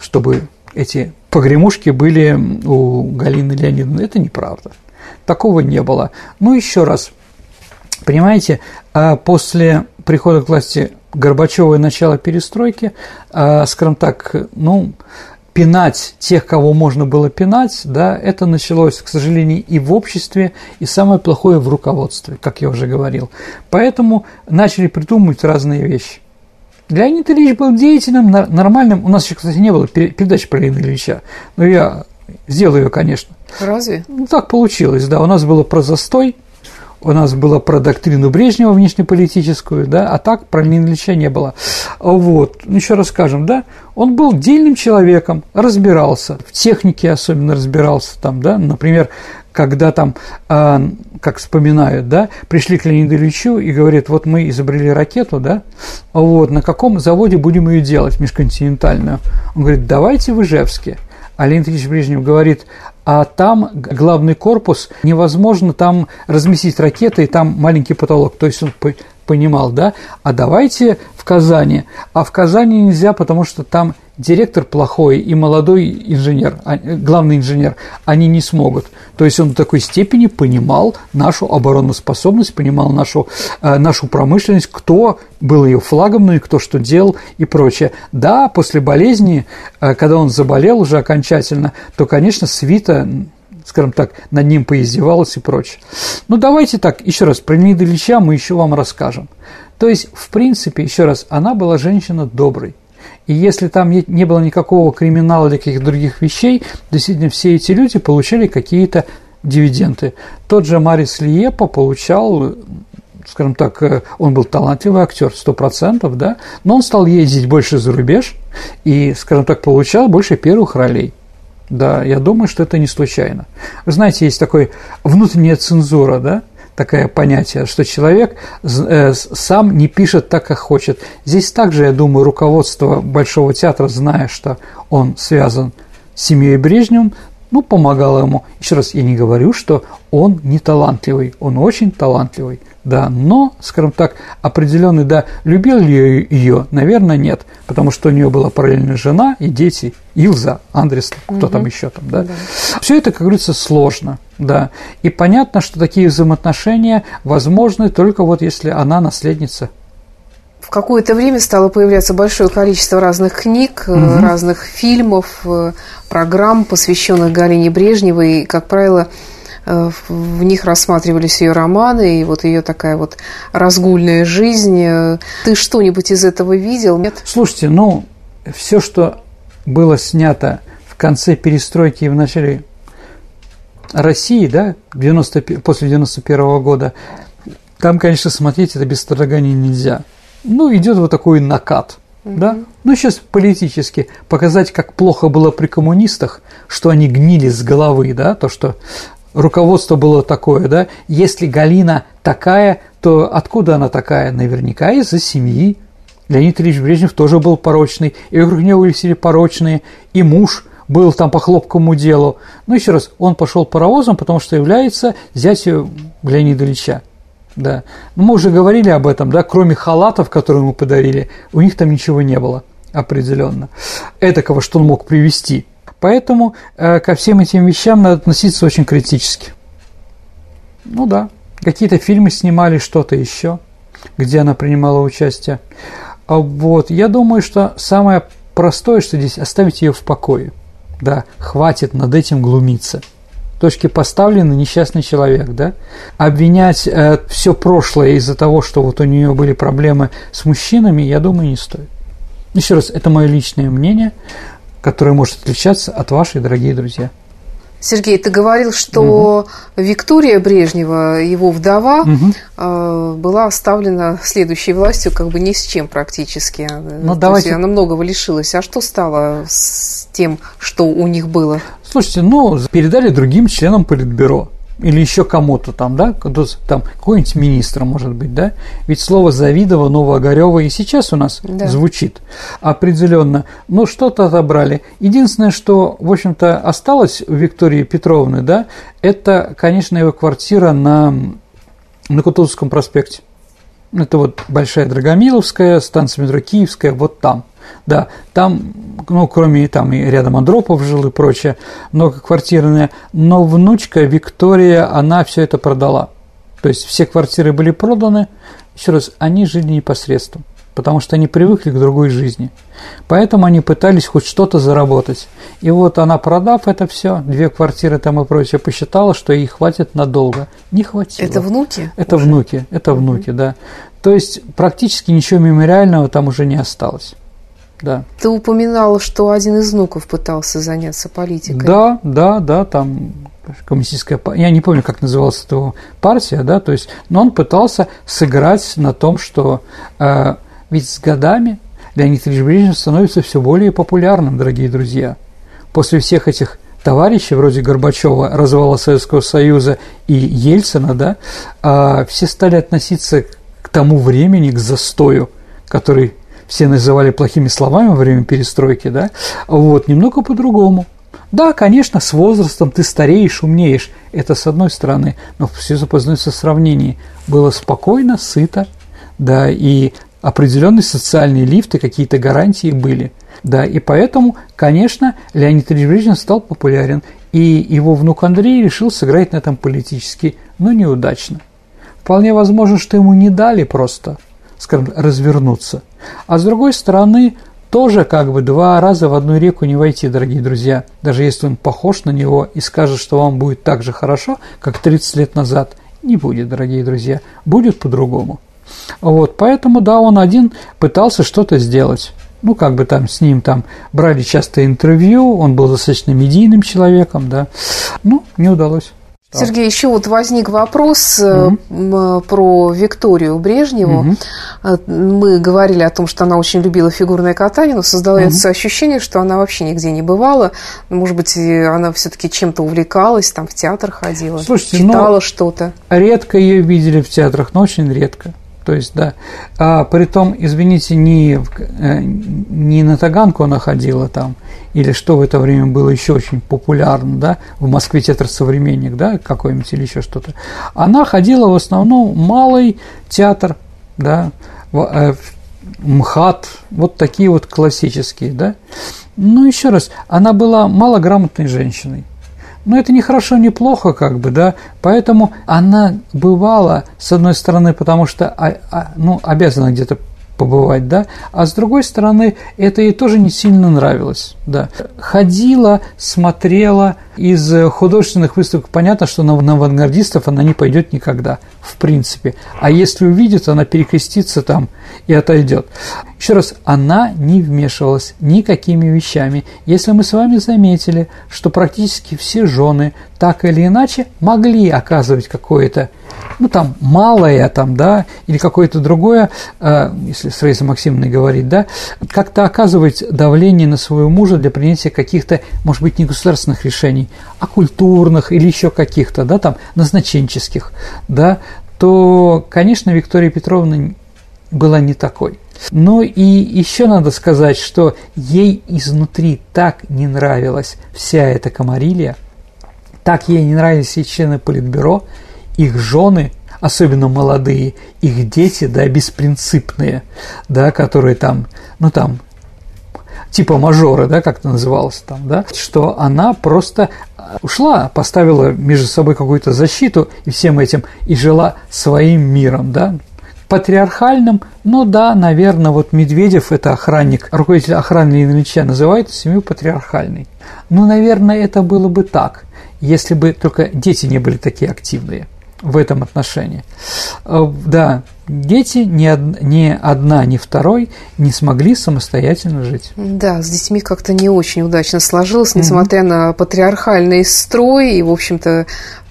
чтобы эти погремушки были у Галины Леонидовны. Это неправда. Такого не было. Ну, еще раз, понимаете, а после прихода к власти Горбачева и начала перестройки, а, скажем так, ну, пинать тех, кого можно было пинать, да, это началось, к сожалению, и в обществе, и самое плохое в руководстве, как я уже говорил. Поэтому начали придумывать разные вещи. Леонид Ильич был деятельным, нормальным. У нас еще, кстати, не было передачи про Леонида Ильича, но я сделаю ее, конечно. Разве? Ну, так получилось, да. У нас было про застой, у нас было про доктрину Брежнева внешнеполитическую, да, а так про Ильича не было. Вот, ну, еще раз скажем, да, он был дельным человеком, разбирался, в технике особенно разбирался там, да, например, когда там, э, как вспоминают, да, пришли к Леониду Ильичу и говорят, вот мы изобрели ракету, да, вот, на каком заводе будем ее делать, межконтинентальную? Он говорит, давайте в Ижевске. А Леонид Ильич Брежнев говорит, а там главный корпус, невозможно там разместить ракеты, и там маленький потолок. То есть он понимал, да, а давайте в Казани. А в Казани нельзя, потому что там директор плохой и молодой инженер, а, главный инженер, они не смогут. То есть он в такой степени понимал нашу обороноспособность, понимал нашу, э, нашу промышленность, кто был ее флагом, ну и кто что делал и прочее. Да, после болезни, э, когда он заболел уже окончательно, то, конечно, свита скажем так, над ним поиздевалась и прочее. Ну, давайте так, еще раз, про Леонида Ильича мы еще вам расскажем. То есть, в принципе, еще раз, она была женщина доброй. И если там не было никакого криминала или каких-то других вещей, действительно все эти люди получали какие-то дивиденды. Тот же Марис Лиепа получал скажем так, э, он был талантливый актер, сто процентов, да, но он стал ездить больше за рубеж и, скажем так, получал больше первых ролей. Да, я думаю, что это не случайно. Вы знаете, есть такой внутренняя цензура, да, такое понятие, что человек э, сам не пишет так, как хочет. Здесь также, я думаю, руководство Большого театра, зная, что он связан с семьей Брежневым, ну, помогало ему. Еще раз, я не говорю, что он не талантливый, он очень талантливый, да, но, скажем так, определенный, да, любил ли ее, наверное, нет, потому что у нее была параллельная жена и дети, Илза, Андрес, кто угу. там еще там, да. да. Все это, как говорится, сложно, да, и понятно, что такие взаимоотношения возможны только вот если она наследница в какое-то время стало появляться большое количество разных книг, угу. разных фильмов, э, программ, посвященных Галине Брежневой. И, как правило, в них рассматривались ее романы и вот ее такая вот разгульная жизнь. Ты что-нибудь из этого видел? Нет? Слушайте, ну, все, что было снято в конце перестройки и в начале России, да, 90, после 91 -го года, там, конечно, смотреть это без страдания нельзя – ну, идет вот такой накат. Угу. Да? Ну, сейчас политически показать, как плохо было при коммунистах, что они гнили с головы, да, то, что руководство было такое, да, если Галина такая, то откуда она такая? Наверняка из-за семьи. Леонид Ильич Брежнев тоже был порочный, и вокруг него были порочные, и муж был там по хлопкому делу. Но еще раз, он пошел паровозом, потому что является зятью Леонида Ильича. Да. Ну, мы уже говорили об этом, да, кроме халатов, которые ему подарили, у них там ничего не было определенно. Этакого, что он мог привести. Поэтому э, ко всем этим вещам надо относиться очень критически. Ну да, какие-то фильмы снимали, что-то еще, где она принимала участие. А вот, я думаю, что самое простое, что здесь оставить ее в покое. Да, хватит над этим глумиться – точки поставлены несчастный человек, да? Обвинять э, все прошлое из-за того, что вот у нее были проблемы с мужчинами, я думаю, не стоит. Еще раз, это мое личное мнение, которое может отличаться от вашей, дорогие друзья. Сергей, ты говорил, что угу. Виктория Брежнева, его вдова, угу. э, была оставлена следующей властью как бы ни с чем практически. Ну, То давайте... есть она многого лишилась. А что стало с тем, что у них было? Слушайте, ну, передали другим членам Политбюро или еще кому-то там, да, там какой-нибудь министр, может быть, да, ведь слово Завидова, Новоогарева и сейчас у нас да. звучит определенно, но что-то отобрали. Единственное, что, в общем-то, осталось у Виктории Петровны, да, это, конечно, его квартира на, на Кутузовском проспекте. Это вот Большая Драгомиловская, станция метро Киевская, вот там – да, там, ну, кроме там и рядом Андропов жил и прочее, многоквартирные, но внучка Виктория, она все это продала. То есть все квартиры были проданы, еще раз, они жили непосредственно, потому что они привыкли к другой жизни. Поэтому они пытались хоть что-то заработать. И вот она, продав это все, две квартиры там и прочее, посчитала, что ей хватит надолго. Не хватило. Это внуки? Это уже? внуки, это внуки, да. То есть практически ничего мемориального там уже не осталось да. Ты упоминал, что один из внуков пытался заняться политикой. Да, да, да, там коммунистическая я не помню, как называлась эта партия, да, то есть, но он пытался сыграть на том, что э, ведь с годами Леонид Ильич Брежнев становится все более популярным, дорогие друзья. После всех этих товарищей, вроде Горбачева, развала Советского Союза и Ельцина, да, э, все стали относиться к тому времени, к застою, который все называли плохими словами во время перестройки, да, вот, немного по-другому. Да, конечно, с возрастом ты стареешь, умнеешь, это с одной стороны, но все познается в сравнении. Было спокойно, сыто, да, и определенные социальные лифты, какие-то гарантии были. Да, и поэтому, конечно, Леонид Ильич стал популярен, и его внук Андрей решил сыграть на этом политически, но неудачно. Вполне возможно, что ему не дали просто, скажем, развернуться – а с другой стороны, тоже как бы два раза в одну реку не войти, дорогие друзья. Даже если он похож на него и скажет, что вам будет так же хорошо, как 30 лет назад, не будет, дорогие друзья, будет по-другому. Вот, поэтому, да, он один пытался что-то сделать. Ну, как бы там с ним там брали часто интервью, он был достаточно медийным человеком, да. Ну, не удалось. Сергей, еще вот возник вопрос угу. про Викторию Брежневу. Угу. Мы говорили о том, что она очень любила фигурное катание, но создавается угу. ощущение, что она вообще нигде не бывала. Может быть, она все-таки чем-то увлекалась, там в театр ходила, Слушайте, читала ну, что-то. Редко ее видели в театрах, но очень редко. То есть, да. А при том, извините, не, э, не на Таганку она ходила там, или что в это время было еще очень популярно, да, в Москве театр «Современник», да, какой-нибудь или еще что-то. Она ходила в основном малый театр, да, э, МХАТ, вот такие вот классические, да. Ну, еще раз, она была малограмотной женщиной. Но это не хорошо, не плохо, как бы, да. Поэтому она бывала, с одной стороны, потому что а, а, ну, обязана где-то побывать, да, а с другой стороны, это ей тоже не сильно нравилось, да. Ходила, смотрела, из художественных выставок понятно, что на, на авангардистов она не пойдет никогда, в принципе. А если увидит, она перекрестится там и отойдет. Еще раз, она не вмешивалась никакими вещами. Если мы с вами заметили, что практически все жены так или иначе могли оказывать какое-то, ну там, малое там, да, или какое-то другое, э, если с Рейсой Максимовной говорить, да, как-то оказывать давление на своего мужа для принятия каких-то, может быть, не государственных решений, а культурных или еще каких-то, да, там, назначенческих, да, то, конечно, Виктория Петровна была не такой. Ну и еще надо сказать, что ей изнутри так не нравилась вся эта комарилия, так ей не нравились и члены Политбюро, их жены, особенно молодые, их дети, да, беспринципные, да, которые там, ну там, типа мажоры, да, как это называлось там, да, что она просто ушла, поставила между собой какую-то защиту и всем этим, и жила своим миром, да, патриархальным, ну да, наверное, вот Медведев, это охранник, руководитель охраны Ильича, называет семью патриархальной. Ну, наверное, это было бы так, если бы только дети не были такие активные в этом отношении. Э, да, дети ни, од, ни одна, ни второй не смогли самостоятельно жить. Да, с детьми как-то не очень удачно сложилось, несмотря mm-hmm. на патриархальный строй и, в общем-то,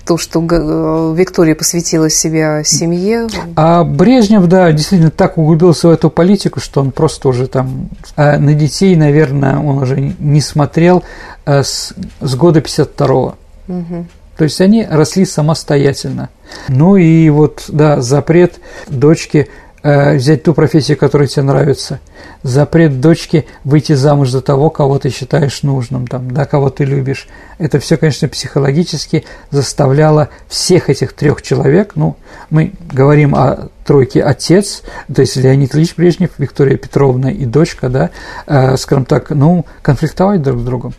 то, что э, Виктория посвятила себя семье. А Брежнев, да, действительно так углубился в эту политику, что он просто уже там э, на детей, наверное, он уже не смотрел с, с года 52-го. Угу. То есть они росли самостоятельно. Ну и вот, да, запрет дочке Э, взять ту профессию, которая тебе нравится, запрет дочке выйти замуж за того, кого ты считаешь нужным, там, да, кого ты любишь. Это все, конечно, психологически заставляло всех этих трех человек, ну, мы говорим о тройке отец, то есть Леонид Ильич Брежнев, Виктория Петровна и дочка, да, э, скажем так, ну, конфликтовать друг с другом.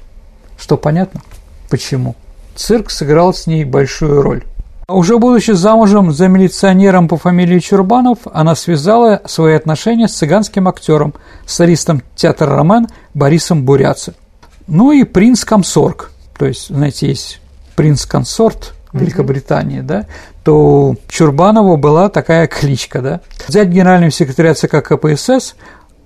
Что понятно? Почему? Цирк сыграл с ней большую роль. Уже будучи замужем за милиционером по фамилии Чурбанов, она связала свои отношения с цыганским актером, солистом театра «Ромен» Борисом Буряце. Ну и принц-комсорг, то есть, знаете, есть принц-консорт Великобритании, да, то Чурбанову была такая кличка, да. Взять генерального секретаря ЦК КПСС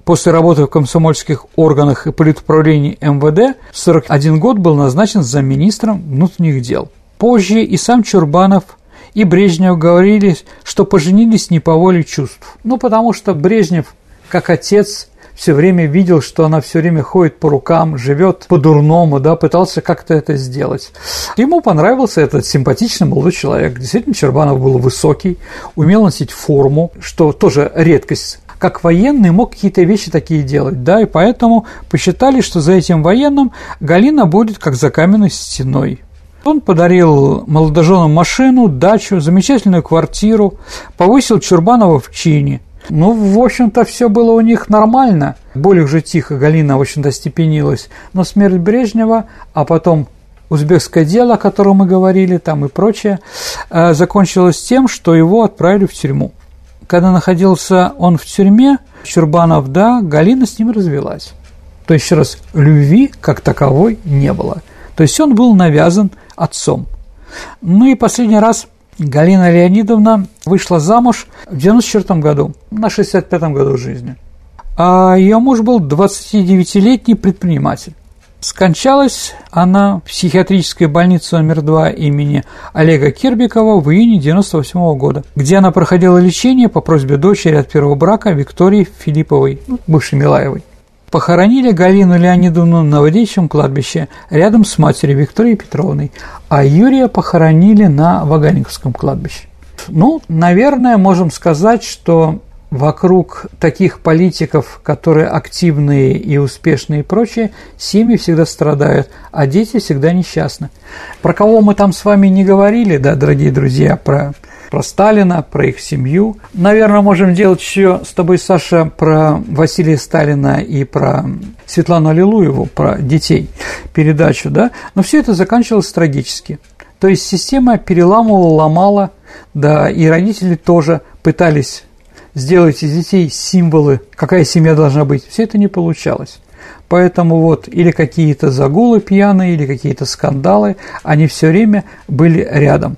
после работы в комсомольских органах и политуправлении МВД в 41 год был назначен замминистром внутренних дел – Позже и сам Чурбанов, и Брежнев говорили, что поженились не по воле чувств. Ну, потому что Брежнев, как отец, все время видел, что она все время ходит по рукам, живет по-дурному, да, пытался как-то это сделать. Ему понравился этот симпатичный молодой человек. Действительно, Чербанов был высокий, умел носить форму, что тоже редкость как военный мог какие-то вещи такие делать, да, и поэтому посчитали, что за этим военным Галина будет как за каменной стеной. Он подарил молодоженам машину, дачу, замечательную квартиру, повысил Чурбанова в чине. Ну, в общем-то, все было у них нормально. Более уже тихо Галина, в общем-то, степенилась. Но смерть Брежнева, а потом узбекское дело, о котором мы говорили, там и прочее, э, закончилось тем, что его отправили в тюрьму. Когда находился он в тюрьме, Чурбанов, да, Галина с ним развелась. То есть, еще раз, любви как таковой не было. То есть он был навязан отцом. Ну и последний раз Галина Леонидовна вышла замуж в 94 году, на 65 году жизни. А ее муж был 29-летний предприниматель. Скончалась она в психиатрической больнице номер 2 имени Олега Кирбикова в июне 1998 года, где она проходила лечение по просьбе дочери от первого брака Виктории Филипповой, бывшей Милаевой. Похоронили Галину Леонидовну на Водичьем кладбище рядом с матерью Викторией Петровной, а Юрия похоронили на Ваганьковском кладбище. Ну, наверное, можем сказать, что вокруг таких политиков, которые активные и успешные и прочее, семьи всегда страдают, а дети всегда несчастны. Про кого мы там с вами не говорили, да, дорогие друзья, про, про Сталина, про их семью. Наверное, можем делать еще с тобой, Саша, про Василия Сталина и про Светлану Аллилуеву, про детей, передачу, да, но все это заканчивалось трагически. То есть система переламывала, ломала, да, и родители тоже пытались сделать из детей символы, какая семья должна быть, все это не получалось. Поэтому вот или какие-то загулы пьяные, или какие-то скандалы, они все время были рядом.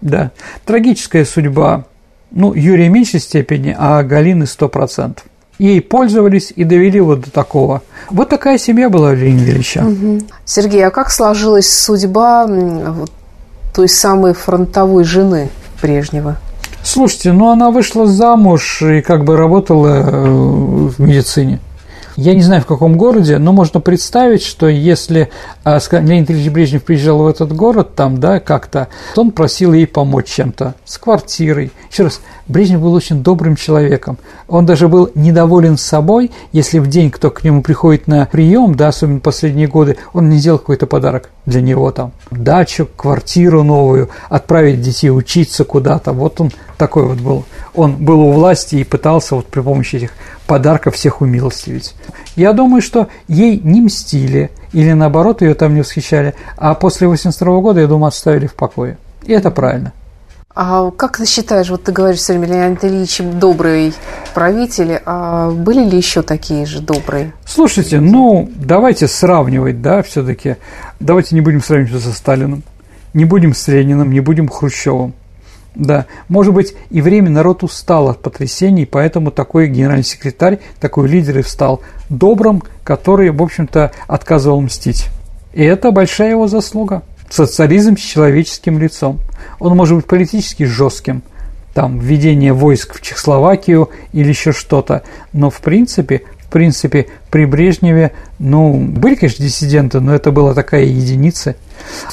Да. Трагическая судьба, ну, Юрия в меньшей степени, а Галины сто процентов. Ей пользовались и довели вот до такого. Вот такая семья была у Ленина Ильича. Угу. Сергей, а как сложилась судьба вот, той самой фронтовой жены Брежнева? Слушайте, ну она вышла замуж и как бы работала э, в медицине. Я не знаю, в каком городе, но можно представить, что если а, Леонид Ильич Брежнев приезжал в этот город, там, да, как-то, то он просил ей помочь чем-то, с квартирой. Еще раз, Брежнев был очень добрым человеком. Он даже был недоволен собой, если в день кто к нему приходит на прием, да, особенно последние годы, он не сделал какой-то подарок для него там, дачу, квартиру новую, отправить детей учиться куда-то. Вот он такой вот был. Он был у власти и пытался вот при помощи этих подарков всех умилостивить. Я думаю, что ей не мстили или наоборот ее там не восхищали, а после 82 года, я думаю, оставили в покое. И это правильно. А как ты считаешь, вот ты говоришь с Леонид Ильич добрый правитель, а были ли еще такие же добрые? Слушайте, ну, давайте сравнивать, да, все-таки. Давайте не будем сравнивать со Сталиным, не будем с Лениным, не будем Хрущевым. Да, может быть, и время народ устал от потрясений, поэтому такой генеральный секретарь, такой лидер и встал добрым, который, в общем-то, отказывал мстить. И это большая его заслуга. Социализм с человеческим лицом. Он может быть политически жестким, там, введение войск в Чехословакию или еще что-то, но в принципе принципе, при Брежневе, ну, были, конечно, диссиденты, но это была такая единица.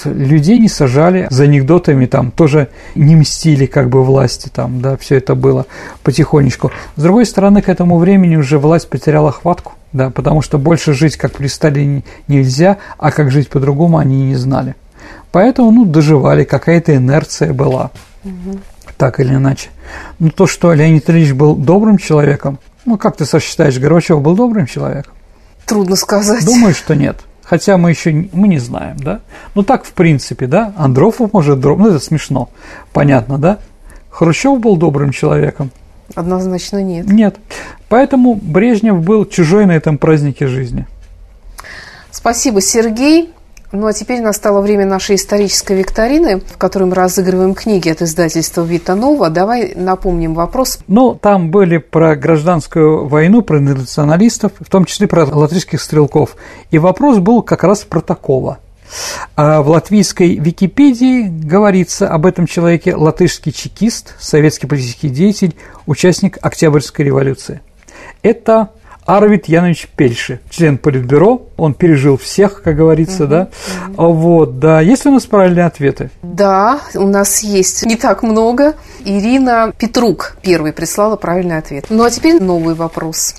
Людей не сажали за анекдотами, там тоже не мстили как бы власти, там, да, все это было потихонечку. С другой стороны, к этому времени уже власть потеряла хватку, да, потому что больше жить, как при Сталине, нельзя, а как жить по-другому они не знали. Поэтому, ну, доживали, какая-то инерция была, угу. так или иначе. Но то, что Леонид Ильич был добрым человеком, ну, как ты считаешь, Горбачев был добрым человеком? Трудно сказать. Думаю, что нет. Хотя мы еще мы не знаем, да? Ну, так, в принципе, да? Андропов может добрым, ну, это смешно, понятно, да? Хрущев был добрым человеком? Однозначно нет. Нет. Поэтому Брежнев был чужой на этом празднике жизни. Спасибо, Сергей. Ну а теперь настало время нашей исторической викторины, в которой мы разыгрываем книги от издательства «Вита Нова». Давай напомним вопрос. Ну, там были про гражданскую войну, про националистов, в том числе про латышских стрелков. И вопрос был как раз про такого. А в латвийской Википедии говорится об этом человеке латышский чекист, советский политический деятель, участник Октябрьской революции. Это Арвид Янович Пельши, член Политбюро, он пережил всех, как говорится, угу, да. Угу. Вот, да. Есть у нас правильные ответы? Да, у нас есть не так много. Ирина Петрук первый прислала правильный ответ. Ну, а теперь новый вопрос.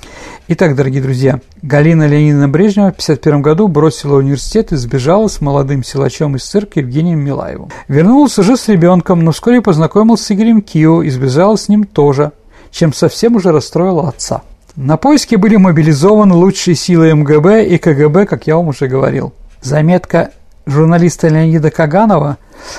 Итак, дорогие друзья, Галина Леонидовна Брежнева в 1951 году бросила университет и сбежала с молодым силачом из цирка Евгением Милаевым. Вернулась уже с ребенком, но вскоре познакомилась с Игорем Кио и сбежала с ним тоже, чем совсем уже расстроила отца. На поиски были мобилизованы лучшие силы МГБ и КГБ, как я вам уже говорил. Заметка журналиста Леонида Каганова,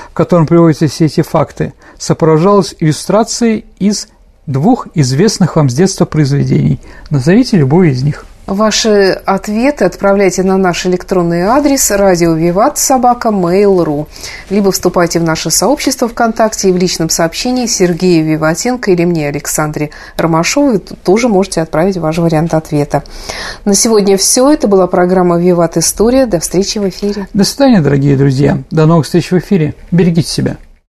в котором приводятся все эти факты, сопровождалась иллюстрацией из двух известных вам с детства произведений. Назовите любой из них. Ваши ответы отправляйте на наш электронный адрес радио Виват собака mail.ru либо вступайте в наше сообщество ВКонтакте и в личном сообщении Сергею Виватенко или мне, Александре Ромашовой, тоже можете отправить ваш вариант ответа. На сегодня все. Это была программа «Виват История». До встречи в эфире. До свидания, дорогие друзья. До новых встреч в эфире. Берегите себя.